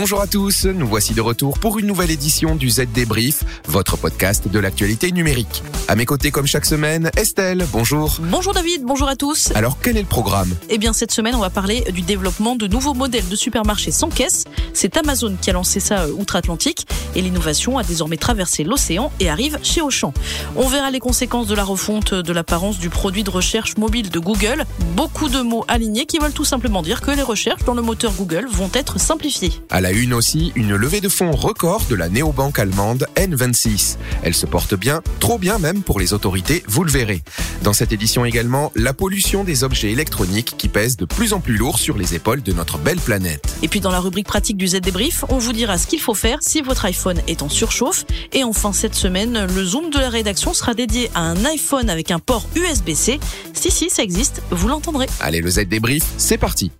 Bonjour à tous, nous voici de retour pour une nouvelle édition du Z Débrief, votre podcast de l'actualité numérique. À mes côtés, comme chaque semaine, Estelle, bonjour. Bonjour David, bonjour à tous. Alors, quel est le programme? Eh bien, cette semaine, on va parler du développement de nouveaux modèles de supermarchés sans caisse. C'est Amazon qui a lancé ça euh, outre-Atlantique et l'innovation a désormais traversé l'océan et arrive chez Auchan. On verra les conséquences de la refonte de l'apparence du produit de recherche mobile de Google. Beaucoup de mots alignés qui veulent tout simplement dire que les recherches dans le moteur Google vont être simplifiées. À la une aussi, une levée de fonds record de la néobanque allemande N26. Elle se porte bien, trop bien même pour les autorités, vous le verrez. Dans cette édition également, la pollution des objets électroniques qui pèsent de plus en plus lourd sur les épaules de notre belle planète. Et puis dans la rubrique pratique du Z débrief, on vous dira ce qu'il faut faire si votre iPhone est en surchauffe. Et enfin cette semaine, le zoom de la rédaction sera dédié à un iPhone avec un port USB-C. Si si, ça existe, vous l'entendrez. Allez, le Z débrief, c'est parti.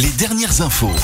Les dernières infos.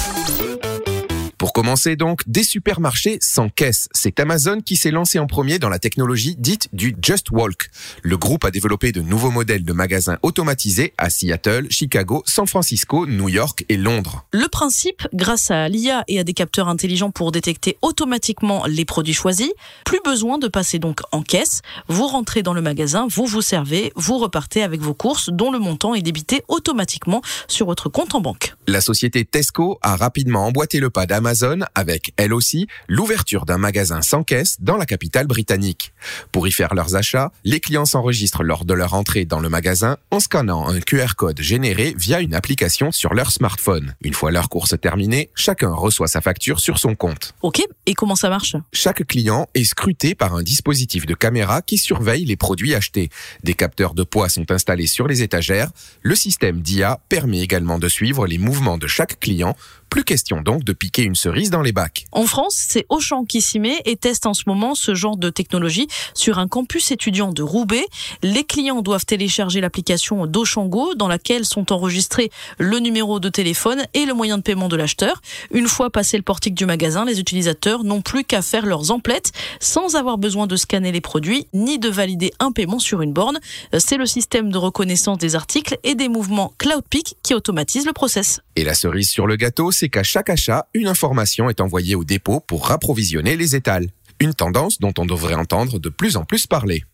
Pour commencer donc, des supermarchés sans caisse. C'est Amazon qui s'est lancé en premier dans la technologie dite du Just Walk. Le groupe a développé de nouveaux modèles de magasins automatisés à Seattle, Chicago, San Francisco, New York et Londres. Le principe, grâce à l'IA et à des capteurs intelligents pour détecter automatiquement les produits choisis, plus besoin de passer donc en caisse. Vous rentrez dans le magasin, vous vous servez, vous repartez avec vos courses dont le montant est débité automatiquement sur votre compte en banque. La société Tesco a rapidement emboîté le pas d'Amazon avec, elle aussi, l'ouverture d'un magasin sans caisse dans la capitale britannique. Pour y faire leurs achats, les clients s'enregistrent lors de leur entrée dans le magasin en scannant un QR code généré via une application sur leur smartphone. Une fois leur course terminée, chacun reçoit sa facture sur son compte. Ok, et comment ça marche? Chaque client est scruté par un dispositif de caméra qui surveille les produits achetés. Des capteurs de poids sont installés sur les étagères. Le système d'IA permet également de suivre les mouvements de chaque client plus question donc de piquer une dans les bacs. En France, c'est Auchan qui s'y met et teste en ce moment ce genre de technologie sur un campus étudiant de Roubaix. Les clients doivent télécharger l'application d'Auchan Go dans laquelle sont enregistrés le numéro de téléphone et le moyen de paiement de l'acheteur. Une fois passé le portique du magasin, les utilisateurs n'ont plus qu'à faire leurs emplettes sans avoir besoin de scanner les produits ni de valider un paiement sur une borne. C'est le système de reconnaissance des articles et des mouvements CloudPeak qui automatise le process. Et la cerise sur le gâteau, c'est qu'à chaque achat, une information est envoyée au dépôt pour rapprovisionner les étals. Une tendance dont on devrait entendre de plus en plus parler.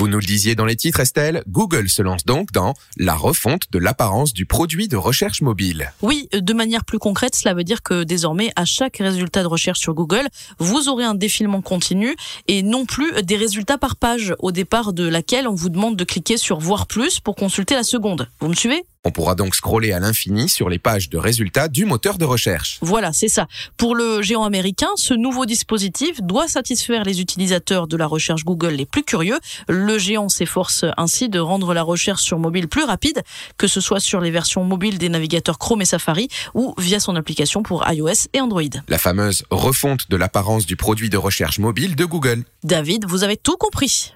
Vous nous le disiez dans les titres, Estelle, Google se lance donc dans la refonte de l'apparence du produit de recherche mobile. Oui, de manière plus concrète, cela veut dire que désormais, à chaque résultat de recherche sur Google, vous aurez un défilement continu et non plus des résultats par page, au départ de laquelle on vous demande de cliquer sur Voir plus pour consulter la seconde. Vous me suivez? On pourra donc scroller à l'infini sur les pages de résultats du moteur de recherche. Voilà, c'est ça. Pour le géant américain, ce nouveau dispositif doit satisfaire les utilisateurs de la recherche Google les plus curieux. Le géant s'efforce ainsi de rendre la recherche sur mobile plus rapide, que ce soit sur les versions mobiles des navigateurs Chrome et Safari ou via son application pour iOS et Android. La fameuse refonte de l'apparence du produit de recherche mobile de Google. David, vous avez tout compris.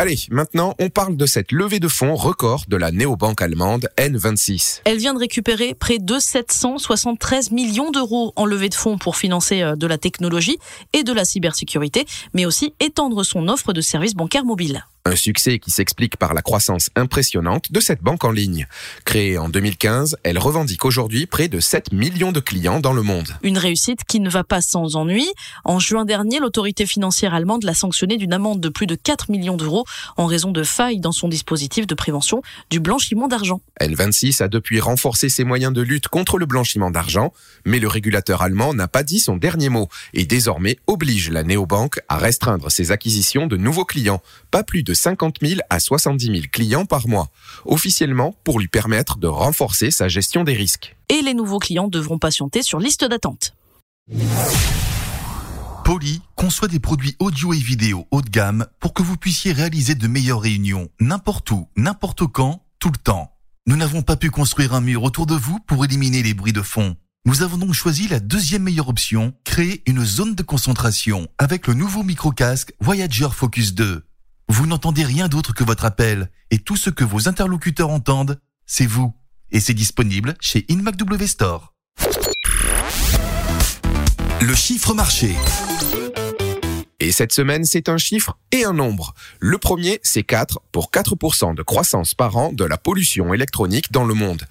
Allez, maintenant, on parle de cette levée de fonds record de la néobanque allemande N26. Elle vient de récupérer près de 773 millions d'euros en levée de fonds pour financer euh, de la technologie et de la cybersécurité, mais aussi étendre son offre de services bancaires mobiles. Un succès qui s'explique par la croissance impressionnante de cette banque en ligne. Créée en 2015, elle revendique aujourd'hui près de 7 millions de clients dans le monde. Une réussite qui ne va pas sans ennui. En juin dernier, l'autorité financière allemande l'a sanctionné d'une amende de plus de 4 millions d'euros en raison de failles dans son dispositif de prévention du blanchiment d'argent. N26 a depuis renforcé ses moyens de lutte contre le blanchiment d'argent, mais le régulateur allemand n'a pas dit son dernier mot et désormais oblige la néobanque à restreindre ses acquisitions de nouveaux clients, pas plus de 50 000 à 70 000 clients par mois, officiellement pour lui permettre de renforcer sa gestion des risques. Et les nouveaux clients devront patienter sur liste d'attente. Poly conçoit des produits audio et vidéo haut de gamme pour que vous puissiez réaliser de meilleures réunions n'importe où, n'importe quand, tout le temps. Nous n'avons pas pu construire un mur autour de vous pour éliminer les bruits de fond. Nous avons donc choisi la deuxième meilleure option, créer une zone de concentration avec le nouveau micro-casque Voyager Focus 2. Vous n'entendez rien d'autre que votre appel et tout ce que vos interlocuteurs entendent, c'est vous. Et c'est disponible chez InMacW Store. Le chiffre marché. Et cette semaine, c'est un chiffre et un nombre. Le premier, c'est 4 pour 4% de croissance par an de la pollution électronique dans le monde.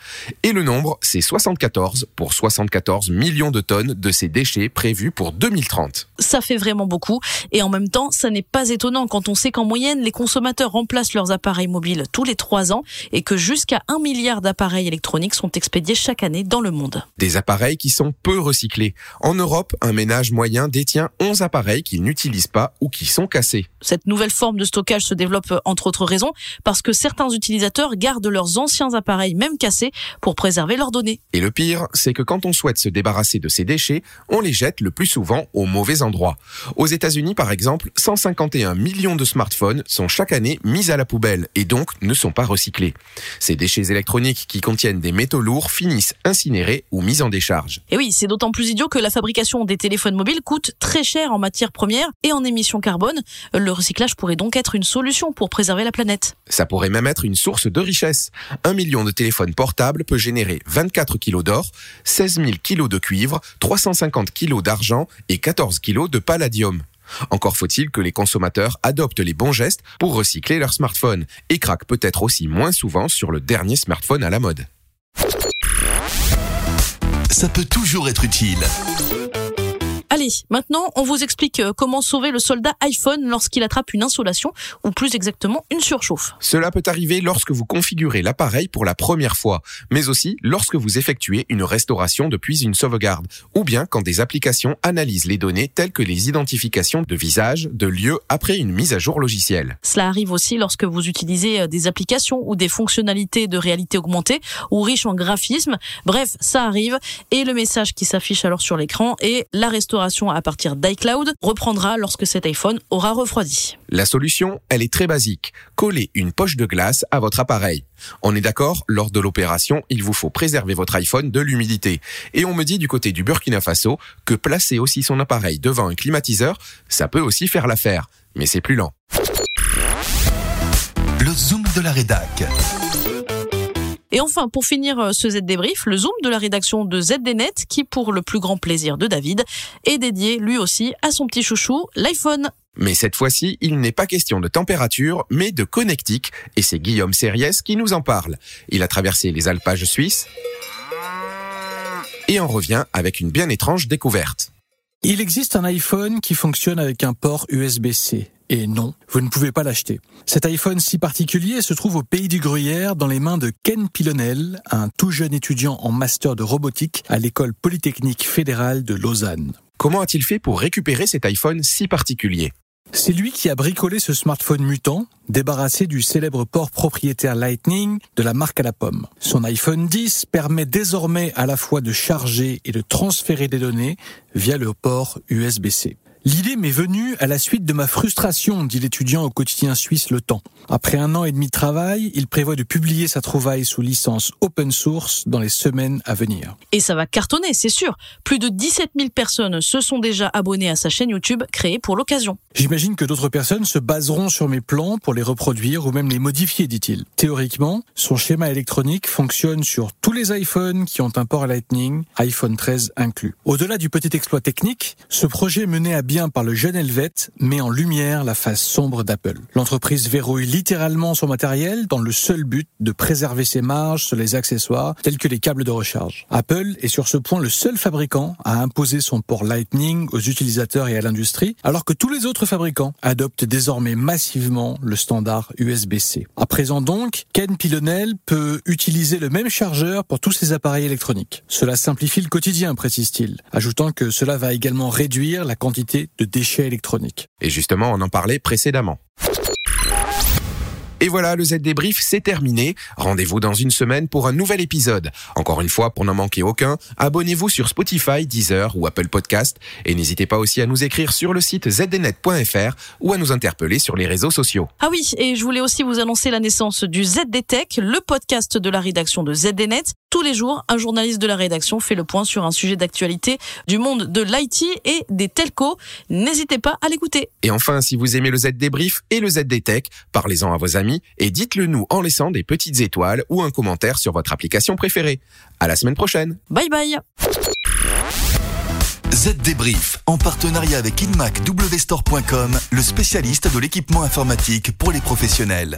Et le nombre, c'est 74 pour 74 millions de tonnes de ces déchets prévus pour 2030. Ça fait vraiment beaucoup. Et en même temps, ça n'est pas étonnant quand on sait qu'en moyenne, les consommateurs remplacent leurs appareils mobiles tous les 3 ans et que jusqu'à 1 milliard d'appareils électroniques sont expédiés chaque année dans le monde. Des appareils qui sont peu recyclés. En Europe, un ménage moyen détient 11 appareils qu'il n'utilise pas ou qui sont cassés. Cette nouvelle forme de stockage se développe euh, entre autres raisons parce que certains utilisateurs gardent leurs anciens appareils même cassés pour préserver leurs données. Et le pire, c'est que quand on souhaite se débarrasser de ces déchets, on les jette le plus souvent au mauvais endroit. Aux États-Unis, par exemple, 151 millions de smartphones sont chaque année mis à la poubelle et donc ne sont pas recyclés. Ces déchets électroniques qui contiennent des métaux lourds finissent incinérés ou mis en décharge. Et oui, c'est d'autant plus idiot que la fabrication des téléphones mobiles coûte très cher en matières premières et en émissions carbone. Le recyclage pourrait donc être une solution pour préserver la planète. Ça pourrait même être une source de richesse. Un million de téléphones portables peut générer 24 kilos d'or, 16 000 kilos de cuivre, 350 kilos d'argent et 14 kilos de palladium. Encore faut-il que les consommateurs adoptent les bons gestes pour recycler leur smartphone et craquent peut-être aussi moins souvent sur le dernier smartphone à la mode. Ça peut toujours être utile. Allez, maintenant, on vous explique euh, comment sauver le soldat iPhone lorsqu'il attrape une insolation, ou plus exactement une surchauffe. Cela peut arriver lorsque vous configurez l'appareil pour la première fois, mais aussi lorsque vous effectuez une restauration depuis une sauvegarde, ou bien quand des applications analysent les données telles que les identifications de visage, de lieu après une mise à jour logicielle. Cela arrive aussi lorsque vous utilisez euh, des applications ou des fonctionnalités de réalité augmentée ou riches en graphisme. Bref, ça arrive et le message qui s'affiche alors sur l'écran est la restauration à partir d'iCloud reprendra lorsque cet iPhone aura refroidi. La solution, elle est très basique. Coller une poche de glace à votre appareil. On est d'accord, lors de l'opération, il vous faut préserver votre iPhone de l'humidité. Et on me dit du côté du Burkina Faso que placer aussi son appareil devant un climatiseur, ça peut aussi faire l'affaire. Mais c'est plus lent. Le zoom de la rédac. Et enfin, pour finir euh, ce Z débrief, le zoom de la rédaction de ZDNet qui, pour le plus grand plaisir de David, est dédié lui aussi à son petit chouchou, l'iPhone. Mais cette fois-ci, il n'est pas question de température, mais de connectique, et c'est Guillaume Sériès qui nous en parle. Il a traversé les alpages suisses et en revient avec une bien étrange découverte. Il existe un iPhone qui fonctionne avec un port USB-C. Et non, vous ne pouvez pas l'acheter. Cet iPhone si particulier se trouve au pays du Gruyère dans les mains de Ken Pilonel, un tout jeune étudiant en master de robotique à l'école polytechnique fédérale de Lausanne. Comment a-t-il fait pour récupérer cet iPhone si particulier? C'est lui qui a bricolé ce smartphone mutant, débarrassé du célèbre port propriétaire Lightning de la marque à la pomme. Son iPhone 10 permet désormais à la fois de charger et de transférer des données via le port USB-C. L'idée m'est venue à la suite de ma frustration, dit l'étudiant au quotidien suisse Le Temps. Après un an et demi de travail, il prévoit de publier sa trouvaille sous licence open source dans les semaines à venir. Et ça va cartonner, c'est sûr. Plus de 17 000 personnes se sont déjà abonnées à sa chaîne YouTube créée pour l'occasion. J'imagine que d'autres personnes se baseront sur mes plans pour les reproduire ou même les modifier, dit-il. Théoriquement, son schéma électronique fonctionne sur tous les iPhones qui ont un port Lightning, iPhone 13 inclus. Au-delà du petit exploit technique, ce projet mené à bien par le jeune Helvète met en lumière la face sombre d'Apple. L'entreprise verrouille littéralement son matériel dans le seul but de préserver ses marges sur les accessoires tels que les câbles de recharge. Apple est sur ce point le seul fabricant à imposer son port Lightning aux utilisateurs et à l'industrie, alors que tous les autres fabricants adoptent désormais massivement le standard USB-C. À présent donc, Ken Pilonel peut utiliser le même chargeur pour tous ses appareils électroniques. Cela simplifie le quotidien, précise-t-il, ajoutant que cela va également réduire la quantité de déchets électroniques. Et justement, on en parlait précédemment. Et voilà, le Z débrief, c'est terminé. Rendez-vous dans une semaine pour un nouvel épisode. Encore une fois, pour n'en manquer aucun, abonnez-vous sur Spotify, Deezer ou Apple Podcast. Et n'hésitez pas aussi à nous écrire sur le site zdnet.fr ou à nous interpeller sur les réseaux sociaux. Ah oui, et je voulais aussi vous annoncer la naissance du ZDTech, le podcast de la rédaction de ZDNet. Tous les jours, un journaliste de la rédaction fait le point sur un sujet d'actualité du monde de l'IT et des telcos. N'hésitez pas à l'écouter. Et enfin, si vous aimez le Z débrief et le ZDTech, parlez-en à vos amis et dites-le nous en laissant des petites étoiles ou un commentaire sur votre application préférée. À la semaine prochaine. Bye bye. Z Débrief, en partenariat avec InmacWstore.com, le spécialiste de l'équipement informatique pour les professionnels.